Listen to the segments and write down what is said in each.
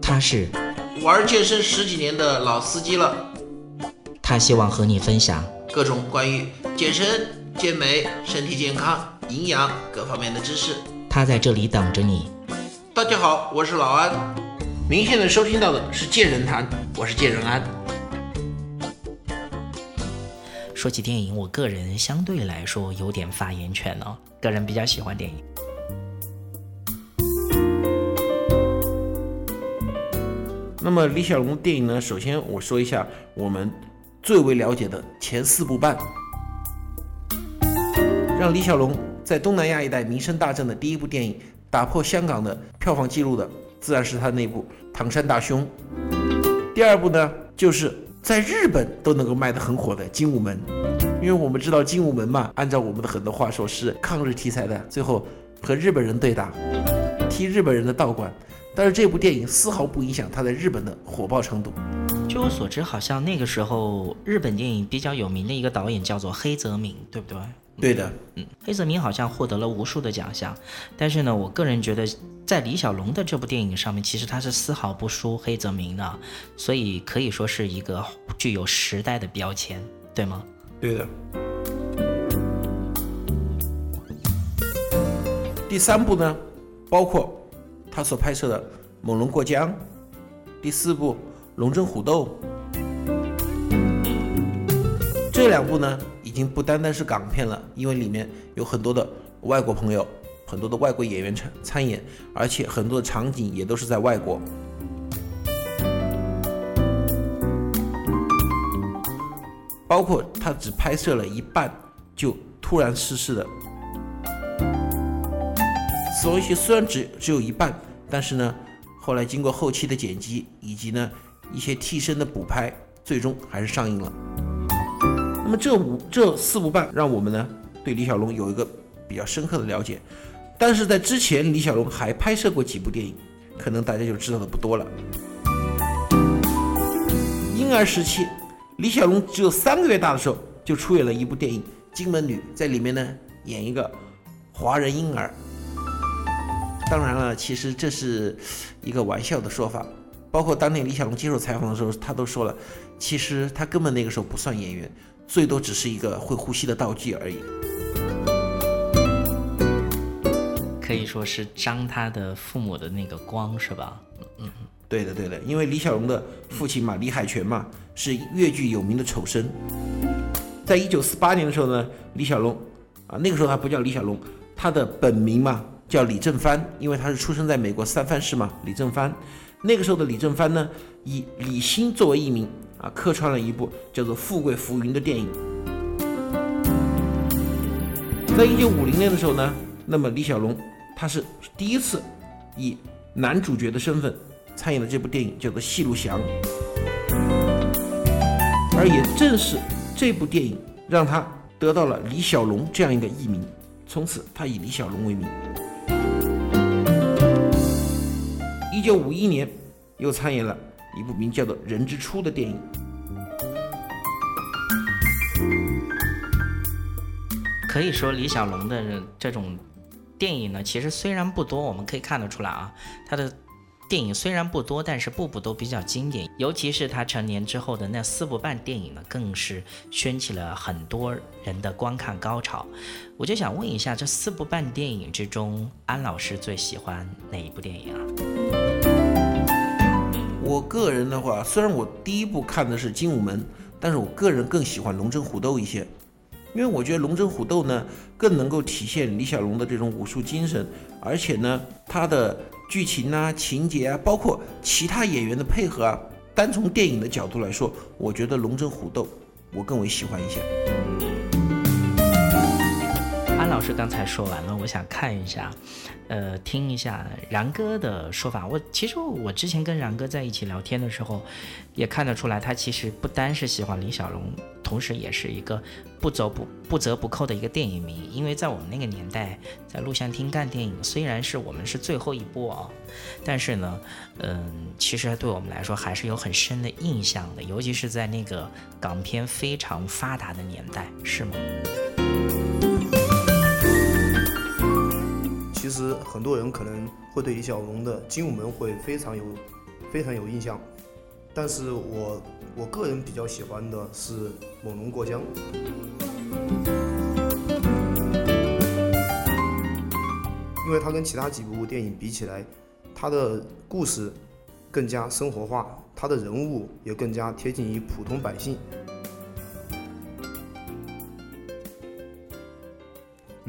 他是玩健身十几年的老司机了，他希望和你分享各种关于健身、健美、身体健康、营养各方面的知识。他在这里等着你。大家好，我是老安。您现在收听到的是健人谈，我是健人安。说起电影，我个人相对来说有点发言权哦，个人比较喜欢电影。那么李小龙电影呢？首先我说一下我们最为了解的前四部半，让李小龙在东南亚一带名声大振的第一部电影，打破香港的票房记录的，自然是他那部《唐山大兄》。第二部呢，就是在日本都能够卖得很火的《精武门》，因为我们知道《精武门》嘛，按照我们的很多话说是抗日题材的，最后和日本人对打，踢日本人的道馆。但是这部电影丝毫不影响它在日本的火爆程度。据我所知，好像那个时候日本电影比较有名的一个导演叫做黑泽明，对不对？对的，嗯，黑泽明好像获得了无数的奖项。但是呢，我个人觉得在李小龙的这部电影上面，其实他是丝毫不输黑泽明的，所以可以说是一个具有时代的标签，对吗？对的。第三部呢，包括。他所拍摄的《猛龙过江》，第四部《龙争虎斗》，这两部呢，已经不单单是港片了，因为里面有很多的外国朋友，很多的外国演员参参演，而且很多的场景也都是在外国。包括他只拍摄了一半就突然逝世的《死亡游戏》，虽然只只有一半。但是呢，后来经过后期的剪辑以及呢一些替身的补拍，最终还是上映了。那么这五这四部半，让我们呢对李小龙有一个比较深刻的了解。但是在之前，李小龙还拍摄过几部电影，可能大家就知道的不多了。婴儿时期，李小龙只有三个月大的时候，就出演了一部电影《金门女》，在里面呢演一个华人婴儿。当然了，其实这是一个玩笑的说法。包括当年李小龙接受采访的时候，他都说了，其实他根本那个时候不算演员，最多只是一个会呼吸的道具而已。可以说是张他的父母的那个光，是吧？嗯，对的，对的。因为李小龙的父亲嘛，李海泉嘛，是粤剧有名的丑生。在一九四八年的时候呢，李小龙啊，那个时候还不叫李小龙，他的本名嘛。叫李正帆，因为他是出生在美国三藩市嘛。李正帆，那个时候的李正帆呢，以李欣作为艺名啊，客串了一部叫做《富贵浮云》的电影。在一九五零年的时候呢，那么李小龙他是第一次以男主角的身份参演了这部电影，叫做《戏路祥》。而也正是这部电影让他得到了李小龙这样一个艺名，从此他以李小龙为名。一九五一年，又参演了一部名叫做《人之初》的电影。可以说，李小龙的这种电影呢，其实虽然不多，我们可以看得出来啊，他的。电影虽然不多，但是部部都比较经典，尤其是他成年之后的那四部半电影呢，更是掀起了很多人的观看高潮。我就想问一下，这四部半电影之中，安老师最喜欢哪一部电影啊？我个人的话，虽然我第一部看的是《精武门》，但是我个人更喜欢《龙争虎斗》一些，因为我觉得《龙争虎斗》呢更能够体现李小龙的这种武术精神，而且呢，他的。剧情啊，情节啊，包括其他演员的配合啊，单从电影的角度来说，我觉得《龙争虎斗》我更为喜欢一些。老师刚才说完了，我想看一下，呃，听一下然哥的说法。我其实我之前跟然哥在一起聊天的时候，也看得出来，他其实不单是喜欢李小龙，同时也是一个不走不不折不扣的一个电影迷。因为在我们那个年代，在录像厅看电影，虽然是我们是最后一波啊，但是呢，嗯，其实对我们来说还是有很深的印象的，尤其是在那个港片非常发达的年代，是吗？其实很多人可能会对李小龙的《精武门》会非常有非常有印象，但是我我个人比较喜欢的是《猛龙过江》。因为它跟其他几部电影比起来，它的故事更加生活化，它的人物也更加贴近于普通百姓。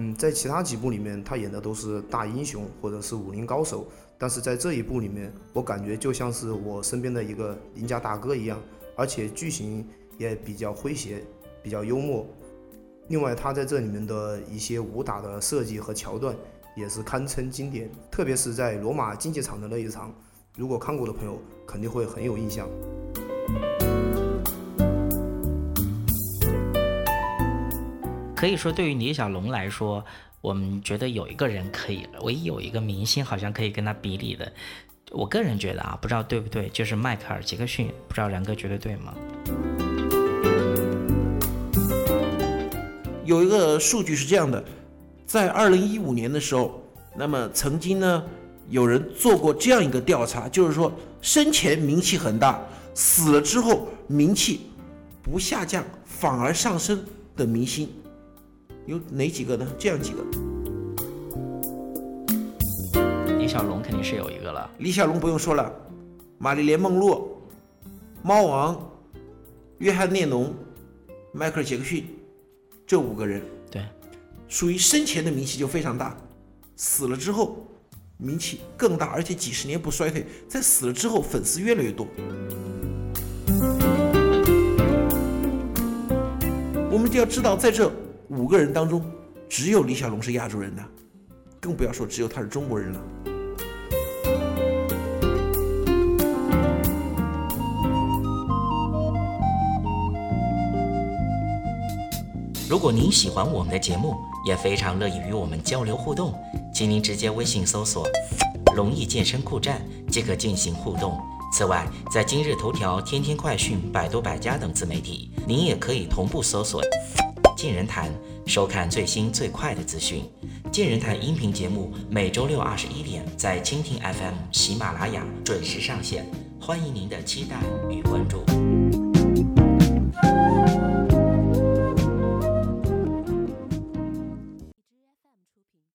嗯，在其他几部里面，他演的都是大英雄或者是武林高手，但是在这一部里面，我感觉就像是我身边的一个邻家大哥一样，而且剧情也比较诙谐，比较幽默。另外，他在这里面的一些武打的设计和桥段。也是堪称经典，特别是在罗马竞技场的那一场，如果看过的朋友肯定会很有印象。可以说，对于李小龙来说，我们觉得有一个人可以，唯一有一个明星好像可以跟他比拟的，我个人觉得啊，不知道对不对，就是迈克尔·杰克逊，不知道然哥觉得对吗？有一个数据是这样的。在二零一五年的时候，那么曾经呢，有人做过这样一个调查，就是说生前名气很大，死了之后名气不下降反而上升的明星有哪几个呢？这样几个，李小龙肯定是有一个了。李小龙不用说了，玛丽莲梦露、猫王、约翰列侬、迈克尔杰克逊这五个人。对属于生前的名气就非常大，死了之后名气更大，而且几十年不衰退。在死了之后，粉丝越来越多。我们就要知道，在这五个人当中，只有李小龙是亚洲人的，更不要说只有他是中国人了。如果您喜欢我们的节目，也非常乐意与我们交流互动，请您直接微信搜索“龙易健身酷站”即可进行互动。此外，在今日头条、天天快讯、百度百家等自媒体，您也可以同步搜索“健人谈”，收看最新最快的资讯。健人谈音频节目每周六二十一点在蜻蜓 FM、喜马拉雅准时上线，欢迎您的期待与关注。